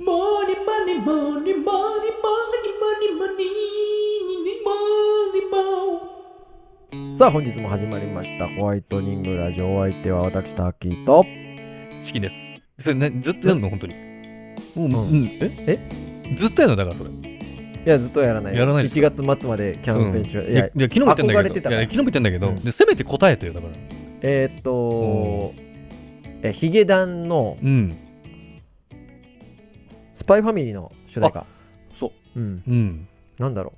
モニマニモニモニモニモニモニモニモさあ本日も始まりました。ホワイトニングラジオ。お相手は私タッキーと。チキです。それ、ね、ずっとやるの？本当に。もう、ん。うん、え？ずっとやるのだからそれ。いやずっとやらない。やらないです1月末までキャンペーン中、いやいや、いや昨日も言ってんだけど。いや、昨日も言ってんだけど、うん。で、せめて答えてよ、だから。えーっとえヒゲダンのうん。スパイファミリーの主題歌。そう。うん。うん。なんだろ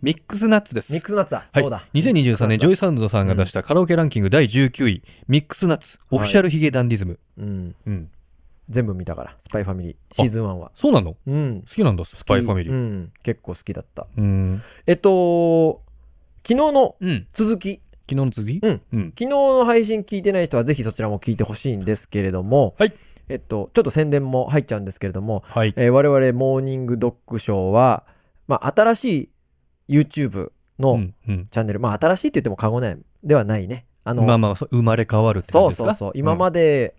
ミックスナッツです。うミックスナッツだ、はい、そうだ。2023年、ジョイサウンドさんが出したカラオケランキング第19位、ミックスナッツ、オフィシャルヒゲダンディズム。うん。うん。全部見たから。スパイファミリー。シーズン1は。そうなの？うん。好きなんだ、スパイファミリー。うん。結構好きだった。うん。えっと昨日のうん。続き。昨日の次うん。うん。昨日の配信聞いてない人はぜひそちらも聞いてほしいんですけれども、はいえっと、ちょっと宣伝も入っちゃうんですけれども、はい。えー我々モーニングドッグショーは、まあ、新しい YouTube うのん。うん。チャンネル、まあ、新しいって言っても過言ではないね。あの、まあまあ、そう生まれ変わるってそう感じですか？そうそう。今まで、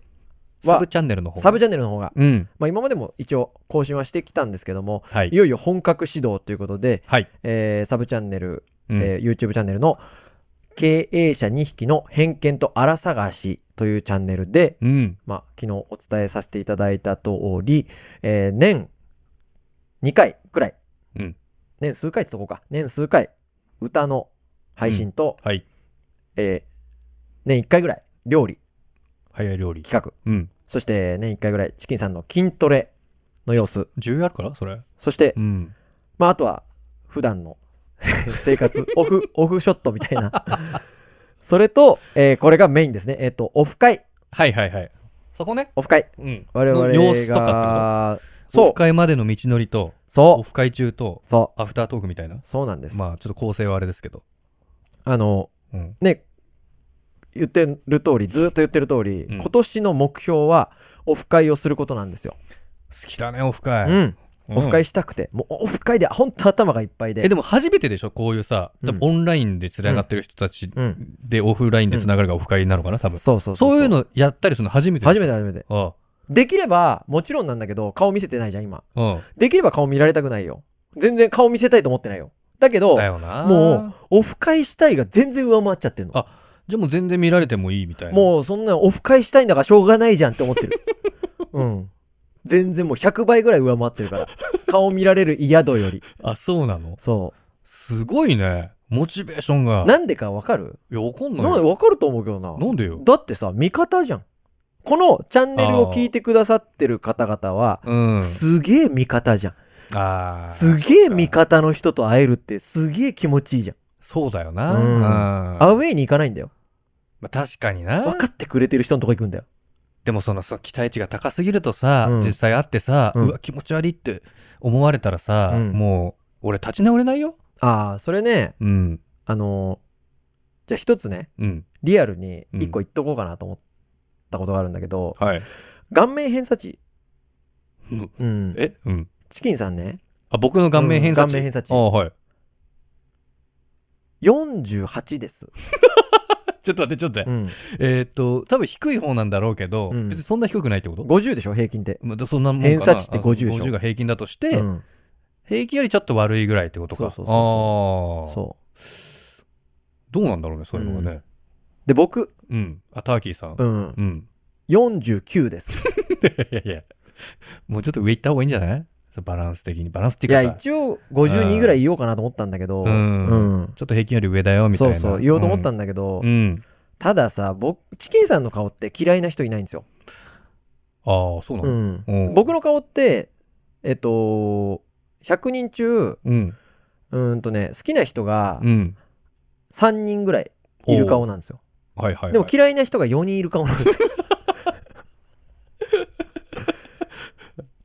ではサブチャンネルの方。サブチャンネルの方が、うん。まあ、今までも一応更新はしてきたんですけども、はいい。よいよ本格始動ということで、はい。えーサブチャンネル、うんえー YouTube チャンネルの経営者2匹の偏見と荒探しというチャンネルで、うん。まあ、昨日お伝えさせていただいた通り、えー年2回くらい、うん年数回ってとこか、年数回、歌の配信と、はい。えー年1回ぐらい、料理、早い料理。企画、うん。そして年1回ぐらい、チキンさんの筋トレの様子、重要あるから？それ。そしてう、ん。まあ、あとは、普段の 生活、オフ、オフショットみたいな。それと、えーこれがメインですね。えっ、と、オフ会、はいはいはい。そこね。オフ会。うん。我々の様子とかそうオフ会までの道のりと、そう、オフ会中と、そう、アフタートークみたいな？そうなんです。まあ、ちょっと構成はあれですけど。あの、うん。ね、言ってる通り、ずーっと言ってる通り、うん今年の目標は、オフ会をすることなんですよ。好きだね、オフ会。うん。うんオフ会したくて、もうオフ会で本当頭がいっぱいで。え、でも初めてでしょ？こういうさ、うん多分オンラインで繋がってる人たちうん。でオフラインで繋がるがオフ会なのかな？多分。そうそうそう。そういうのやったりするの初めて初めて。て初めて。あできれば、もちろんなんだけど、顔見せてないじゃん、今。あ。うん。できれば顔見られたくないよ。全然顔見せたいと思ってないよ。だけどだ、よな。もう、オフ会したいが全然上回っちゃってんの。あじゃあもう全然見られてもいいみたいな。もうそんなオフ会したいんだからしょうがないじゃんって思ってる。うん。全然もう100倍ぐらい上回ってるから。顔見られる嫌度より。あ、そうなの？そすごいね。モチベーションが。う。なんでかわかる？いや、わかんないなんでよ。わかると思うけどな。なんでよ？だってさ、味方じゃん。このチャンネルを聞いてくださってる方々は、うん。すげえ味方じゃん。ああ。すげえ味方の人と会えるってすげえ気持ちいいじゃん。そうだよな。うんうんアウェイに行かないんだよ。まあ、確かにな。分かってくれてる人のとこ行くんだよ。でもそのさ、期待値が高すぎるとさ、うん実際会ってさ、ううんわ、気持ち悪いって思われたらさ、うんもう、俺立ち直れないよ？ああ、それね、うん。あのーじゃあ一つね、うん。リアルにうん一個言っとこうかなと思ったことがあるんだけど、はい。顔面偏差値。うんうん。え？うん。チキンさんね、あ、僕の顔面偏差値。うん顔面偏差値あはい。48です。ちょっと待って、ちょっと待って。うん。えーっと、多分低い方なんだろうけど、うん別にそんな低くないってこと？50でしょ、平均って。まあそんなもんかな偏差値って50でしょ？あ50が平均だとして、うん。平均よりちょっと悪いぐらいってことか。そうそうそうああ。そう。どうなんだろうね、そういうのがね。で、僕、うん。あ、ターキーさん。うん。うん。49です。いやいやいや。もうちょっと上行った方がいいんじゃない？バランス的に。バランスっていや、いうかさ。一応52ぐらい言おうかなと思ったんだけど、うんうんちょっと平均より上だよ、みたいな。そうそう、言おうと思ったんんだけど、うん。たださ、僕、チキンさんの顔って嫌いな人いないんですよ。ああ、そうなうのん。うん僕の顔って、えっと、100人中、うん。うーんとね、好きな人がうん。3人ぐらいいる顔なんですよ。はいはいはい。でも嫌いな人が4人いる顔なんですよ。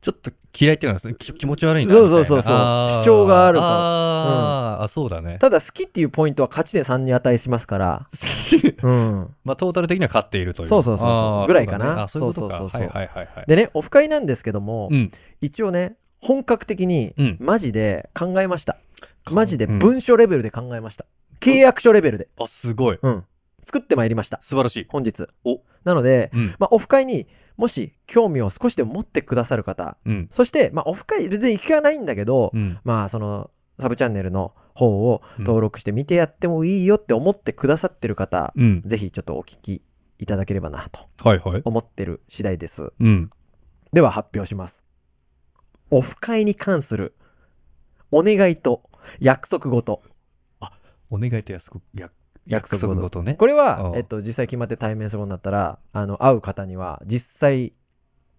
ちょっと嫌いっていうのはき気持ち悪いなみたいな。そうそうそうそう主張があるからあー、あ、そうだね。ただ好きっていうポイントは勝ち点3に値しますから、うん。まあ、トータル的には勝っているという。そうそうそうそうぐらいかなそうだねあ、そういうことか。そうそうはいはいはいはい。でね、オフ会なんですけども、うん。一応ね、本格的にうん、マジで考えました。かマジでうん文書レベルで考えました。契約書レベルで。あ、すごい。うん。作ってまいりました。素晴らしい。本日。おなので、うん。まあ、オフ会にもし興味を少しでも持ってくださる方、うん。そして、まあ、オフ会別に行きはないんだけど、うん。まあ、その、サブチャンネルの方を登録して見てやってもいいよって思ってくださってる方、うん。ぜひちょっとお聞きいただければなとはいはい。思ってる次第です。うん。では発表します。オフ会に関するお願いと約束事。お願いと約束、約約約束ごとね。これはえっと、実際決まって対面するようになったら、あの、会う方には実際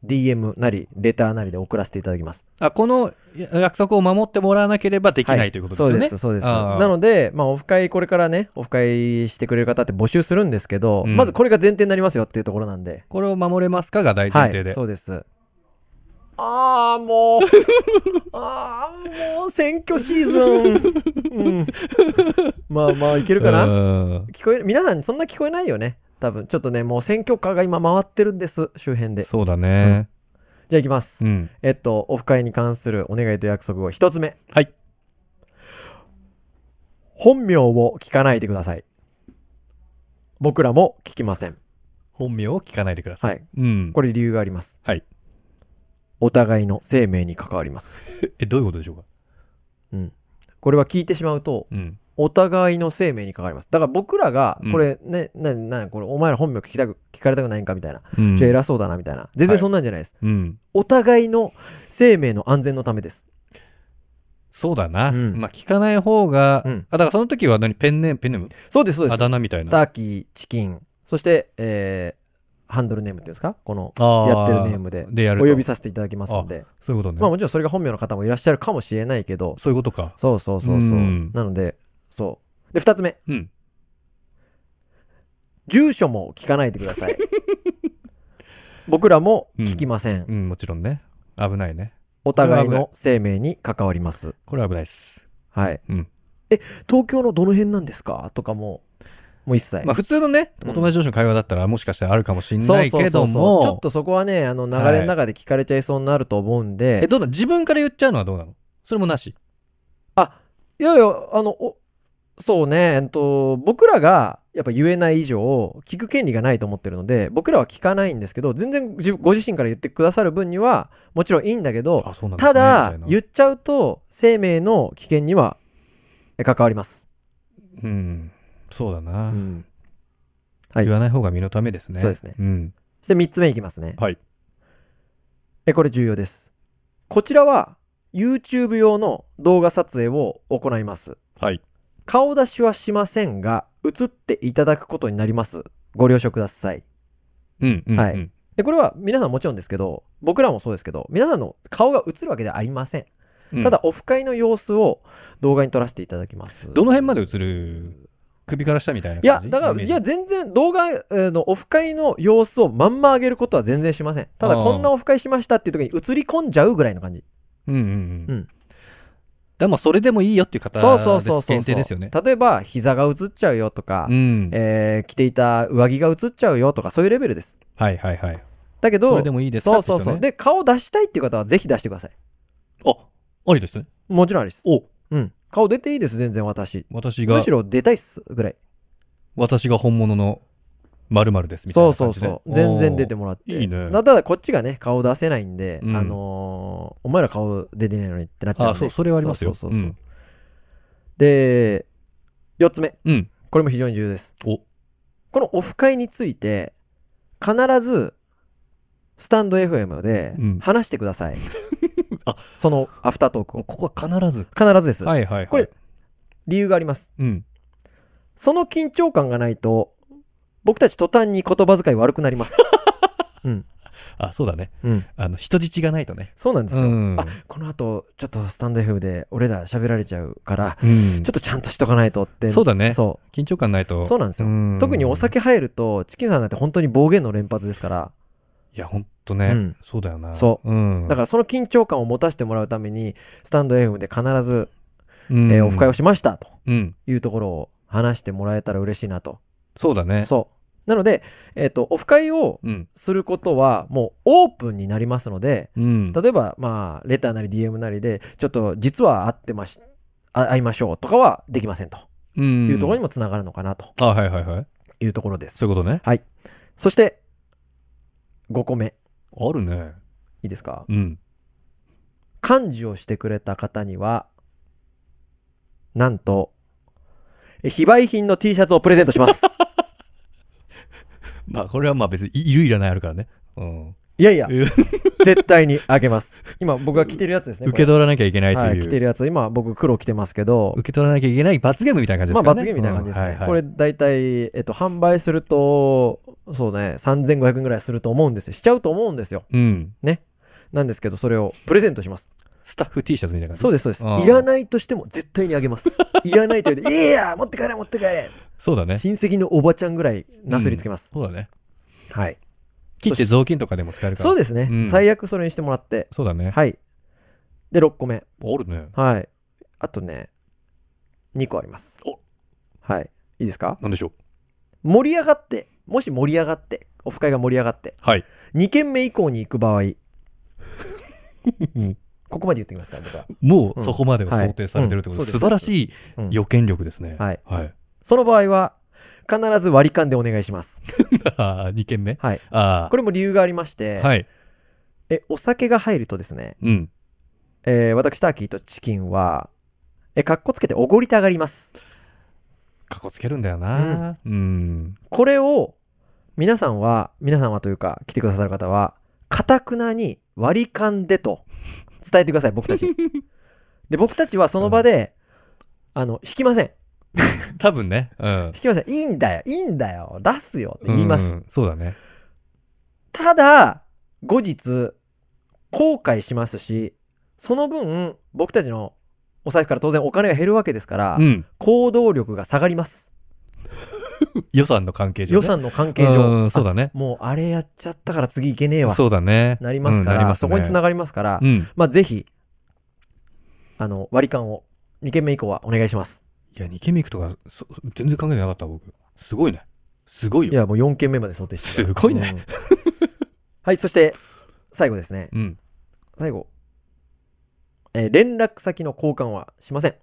DM なり、レターなりで送らせていただきます。あ、この約束を守ってもらわなければできないということですよね。そうです、そうです。なので、まあ、オフ会、これからね、オフ会してくれる方って募集するんですけど、うんまずこれが前提になりますよっていうところなんで。これを守れますかが大前提で。はい、そうです。ああ、もう、ああ、もう選挙シーズン。うん、まあまあ、いけるかな？うん聞こえる？皆さんそんな聞こえないよね。多分、ちょっとね、もう選挙カーが今回ってるんです、周辺で。そうだね。じゃあ行きます。うん。えっと、オフ会に関するお願いと約束を一つ目。はい。本名を聞かないでください。僕らも聞きません。本名を聞かないでください。はい。うん。これ理由があります。はい。お互いの生命に関わります。え、どういうことでしょうか？うん。これは聞いてしまうと、うん。お互いの生命に関わります。だから僕らがうん、これ、ね、な、な、これ、お前ら本名聞きたく、聞かれたくないんかみたいな。うんじゃあ偉そうだなみたいな。全然そんなんじゃないです。うん。お互いの生命の安全のためです。そうだな。うんまあ、聞かない方が、うんあ、だからその時は何？ペンネーム、ペンネーム？そうです、そうであす。だ名みたいな。ターキー、チキン、そして、えー、ハンドルネームっていうんですか？この、やってるネームで、でやるとお呼びさせていただきますので。そういうことね。まあもちろんそれが本名の方もいらっしゃるかもしれないけど、そういうことか。そうそうそうそう。うんなので、そう。で、二つ目。うん。住所も聞かないでください。僕らも聞きません。うん、もちろんね。危ないね。お互いの生命に関わります。これは危ないです。はい。うんえ、東京のどの辺なんですか？とかも、もう一切。まあ、普通のね、うんお友達同士の会話だったらもしかしたらあるかもしれないけどそうそうちょっも、とそこはね、あの流れの中で聞かれちゃいそうになると思うんで、え、どうなの？自分から言っちゃうのはどうなの？それもなし？いやいや、あの、おそうね、えっと、僕らがやっぱ言えない以上、聞く権利がないと思ってるので、僕らは聞かないんですけど、全然自ご自身から言ってくださる分には、もちろんいいんだけど、ね。ただ言っちゃうと、生命の危険にはえ関わります。なうん。そうだな。うんはい言わない方が身のためですね。そうですねうん。そして3つ目いきますね。はい。え、これ重要です。こちらは、YouTube 用の動画撮影を行います。はい。顔出しはしませんが、映っていただくことになります。ご了承ください。うん。うん。はいうんで、これは皆さんもちろんですけど、僕らもそうですけど、皆さんの顔が映るわけではありません。うんただ、オフ会の様子を動画に撮らせていただきます。どの辺まで映る首から下みたいないや、だから、いや、全然動画えーのオフ会の様子をまんま上げることは全然しません。ただ、こんなオフ会しましたっていう時に映り込んじゃうぐらいの感じ。うんうんううんん。でもそれでもいいよっていう方そうそうそうそう。限定ですよね。例えば、膝が映っちゃうよとか、うん。えー着ていた上着が映っちゃうよとか、そういうレベルです。はいはいはい。だけど、それでもいいですか？そうそうそう。ねで、顔出したいっていう方はぜひ出してください。あ、ありですね。もちろんありです。お、うん。顔出ていいです、全然私。私がむし、ろ出たいっす、ぐらい。私が本物の〇〇ですみたいそうな感じで。そうそう。全然出てもらって。いいねなただ、こっちがね、顔出せないんで、うんあのーお前ら顔出てないのにってなっちゃうんで。あ、そう、それはありますよ。そうそうそうそううんで、四つ目。うん。これも非常に重要です。お、このオフ会について、必ず、スタンド FM でうん話してください。あそのアフタートークを。ここは必ず。必ずです。はいはいはい。これ、理由があります。うん。その緊張感がないと、僕たち途端に言葉遣い悪くなります。うん。あ、そうだね。うん。あの、人質がないとね。そうなんですよ。うんあ、この後、ちょっとスタンド FM で俺ら喋られちゃうから、うんちょっとちゃんとしとかないとって。そうだねそ緊張感ないと。う。そうなんですよ。ん特にお酒入ると、チキンさんなんて本当に暴言の連発ですから、いや、ほんとね。うんそうだよな。。そううん。だからその緊張感を持たせてもらうために、スタンド FM で必ず、うん、えーオフ会をしましたとうん。いうところを話してもらえたら嬉しいなと。そうだね。そう。なので、えっ、と、オフ会をうん。することはもうオープンになりますので、うん。例えば、まあ、レターなり DM なりで、ちょっと実は会ってまし、あ会いましょうとかはできませんとうん。いうところにもつながるのかなとあ、はいはいはい。いうところです。そういうことね。そして、5個目。あるね。いいですか？うん。幹事をしてくれた方には、なんと、え非売品の T シャツをプレゼントします。まあ、これはまあ別にいいるいらないあるからね。うん。いやいや、え 絶対にあげます。今僕が着てるやつですね。受け取らなきゃいけないとはい、いう。着てるやつ。今僕黒着てますけど、受け取らなきゃいけない罰ゲームみたいな感じでますあかね。罰ゲームみたいな感じですね。うんはいはいこれ大体、えっと、販売すると、そうね、3500円ぐらいすると思うんですよ。しちゃうと思うんですよ。うん。なんですけど、それをプレゼントします。スタッフ T シャツみたいな感じ？そうです、そうです。いらないとしても絶対にあげます。いらないと言うて、いやいや、持って帰れ、持って帰れ。そうだね。親戚のおばちゃんぐらいなすりつけます。そうだね。はい。切って雑巾とかでも使えるから。でそうですね、うん最悪それにしてもらって。そうだね。はい。で、6個目。あるね。はい。あとね、2個あります。おはい。いいですか？なんでしょう？盛り上がって、もし盛り上がって、オフ会が盛り上がって、はい。2軒目以降に行く場合、う んここまで言ってきますから、僕は。もうそこまでははい想定されてるってことで、うんそうです素晴らしいうん予見力ですね。はい。はい。その場合は、必ず割り勘でお願いします。あ2件目？はい。あこれも理由がありまして、あ。はい。え、お酒が入るとですね、うん。えー私、ターキーとチキンは、え、かっこつけておごりたがります。かっこつけるんだよな。うん。これを、皆さんは、皆さんはというか、来てくださる方は、かたくなに割り勘でと 伝えてください、僕たち。で、僕たちはその場で、あの、引きません。多分ね。うん引。きません。いいんだよ、いいんだよ、出すよって言います。うん。そうだね。ただ、後日、後悔しますし、その分、僕たちのお財布から当然お金が減るわけですから、うん。行動力が下がります。予算の関係上、ね。予算の関係上。うん、そうだねあ。もうあれやっちゃったから次いけねえわ。そうだね。なりますから、うんねそこにつながりますから、うん。まあぜひ、あの、割り勘を2件目以降はお願いします。いや、2軒目行くとか、そ全然考えてなかった、僕。すごいね。すごいよ。いや、もう4件目まで想定してるすごいねうんはい、そして、最後ですね。うん。最後。えー連絡先の交換はしません。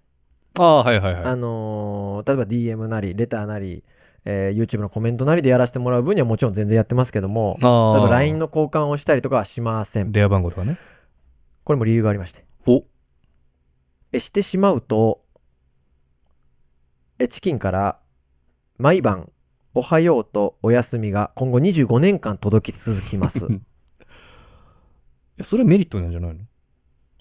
ああ、はいはいはい。あのー例えば DM なり、レターなり、えー YouTube のコメントなりでやらせてもらう分にはもちろん全然やってますけども。例えば LINE の交換をしたりとかはしません。電話番号とかね。これも理由がありまして。おえ、してしまうと、え、チキンから、毎晩、おはようとおやすみが今後25年間届き続きます。いやそれメリットなんじゃないの？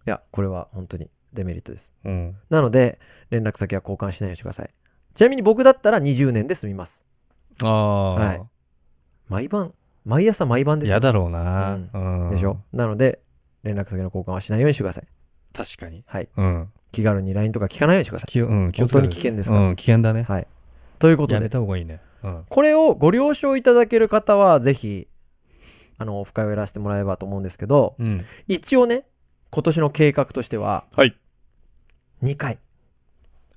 や、これは本当にデメリットです。うん。なので、連絡先は交換しないようにしてください。ちなみに僕だったら20年で済みます。ああ。はい毎晩、毎朝毎晩ですよ嫌だろうな。ううん。でしょ？なので、連絡先の交換はしないようにしてください。確かに。はい。うん。気軽に LINE とか聞かないようにしてくださ気を、うん、本当に危険ですからうん、危険だねい。。はい。ということやめで、た方がいいね。うん。これをご了承いただける方は、ぜひ、あの、オフ会をやらせてもらえればと思うんですけど、うん。一応ね、今年の計画としては、はい。2回。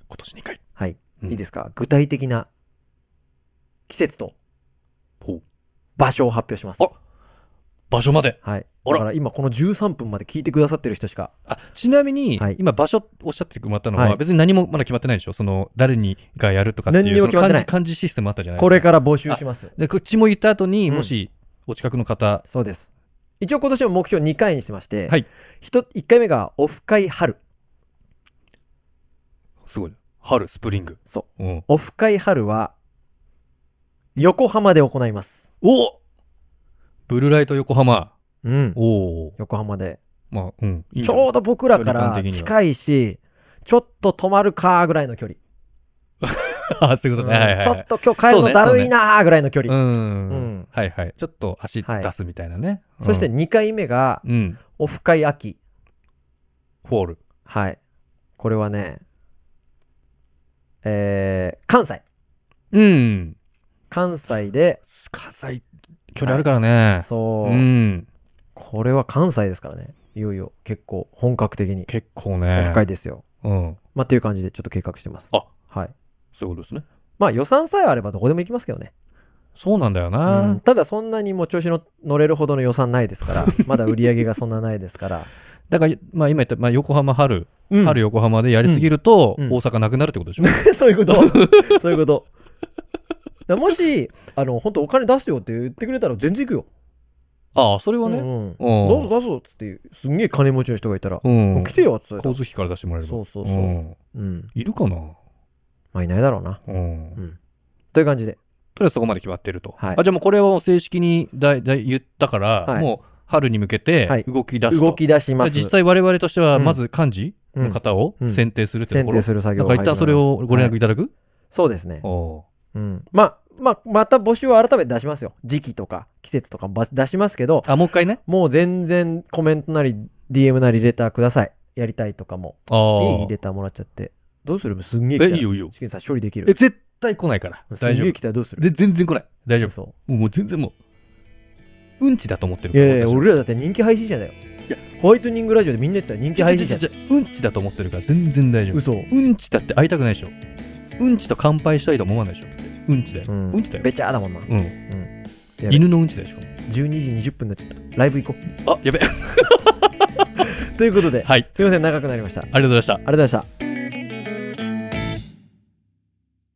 今年2回。はい。うんいいですか？具体的な季節と。場所を発表します。あ場所まで。はい。だから今この13分まで聞いてくださってる人しか、あ、ちなみに、はい今場所おっしゃってもらったのは、はい別に何もまだ決まってないでしょ？その、誰にがやるとかっていう、何にも決まってない字漢字システムあったじゃないですか。これから募集します。で、こっちも言った後に、うんもし、お近くの方、そうです。一応今年の目標2回にしてまして、はい。1, 回目がオフ会春。すごいね。春、スプリング。。そううん。オフ会春は、横浜で行います。おブルーライト横浜。うん。おお。横浜で。まあ、うん。いいんちょうど僕らから近いし、ちょっと止まるかーぐらいの距離。あ、そういうことね。はいはいはい。ちょっと今日帰るのだるいなーぐらいの距離。うん。うんはいはい。ちょっと足出すみたいなね。そして2回目が。オフ会秋。ホール。はい。これはね、えー、関西。うん。関西で、関西、距離あるからね。そう、うん。これは関西ですからね。いよいよ結構本格的に結構ね。オフ会ですよ。うん。まあ、っていう感じでちょっと計画してます。あはい。そういうことですね。まあ予算さえあればどこでも行きますけどね。そうなんだようんな。ただそんなにもう調子の乗れるほどの予算ないですから、まだ売り上げがそんなないですから。だから、まあ今言った、まあ横浜春、うん春横浜でやりすぎると、うんうん大阪なくなるってことでしょ？そういうこと。そういうこと。だもし、あの、本当お金出すよって言ってくれたら全然行くよ。ああ、それはね。うんどうぞどうぞっつって、すんげえ金持ちの人がいたら、うん。もう来てよっつって交通費から出してもらえれば。そうそうそうんうん。いるかな？まあいないだろうな。うん。という感じで。とりあえずそこまで決まってると。はいあ、じゃあもうこれはもう正式にだいだい言ったから、はいもう春に向けて動き出すと。動き出します。実際我々としては、うんまず幹事の方をうん選定するってと選ころ。定する作業なんか一旦それをご連絡いただく、そうですね。おううん。まあ、まあ、また募集は改めて出しますよ。時期とか季節とかば出しますけど、あ、もう一回ね。もう全然コメントなり DM なりレターください。やりたいとかも。ああ。いいレターもらっちゃって。どうする？すんげえ来たえ、ら。いいよいいよ。チキンさん処理できえ、る。絶対来ないから。すんげえ大丈夫。来たらどうする？で、全然来ない。大丈夫。そもうもう全然もう、うんちだと思ってるう。いやいや、俺俺らだって人気配信者だよ。ホワイトニングラジオでみんな言ってた人気配信者うんちだと思ってるから全然大丈夫。嘘。うんちだって会いたくないでしょ。うんちと乾杯したいと思わないでしょ。うんちだよ。ううんんちだよ。べちゃーだもんな。うん。犬のうんちだよ、しかも。12時20分になっちゃった。ライブ行こあ、やべ。う。ということで、はい。すいません、長くなりました。ありありがとうございました。がとうございました。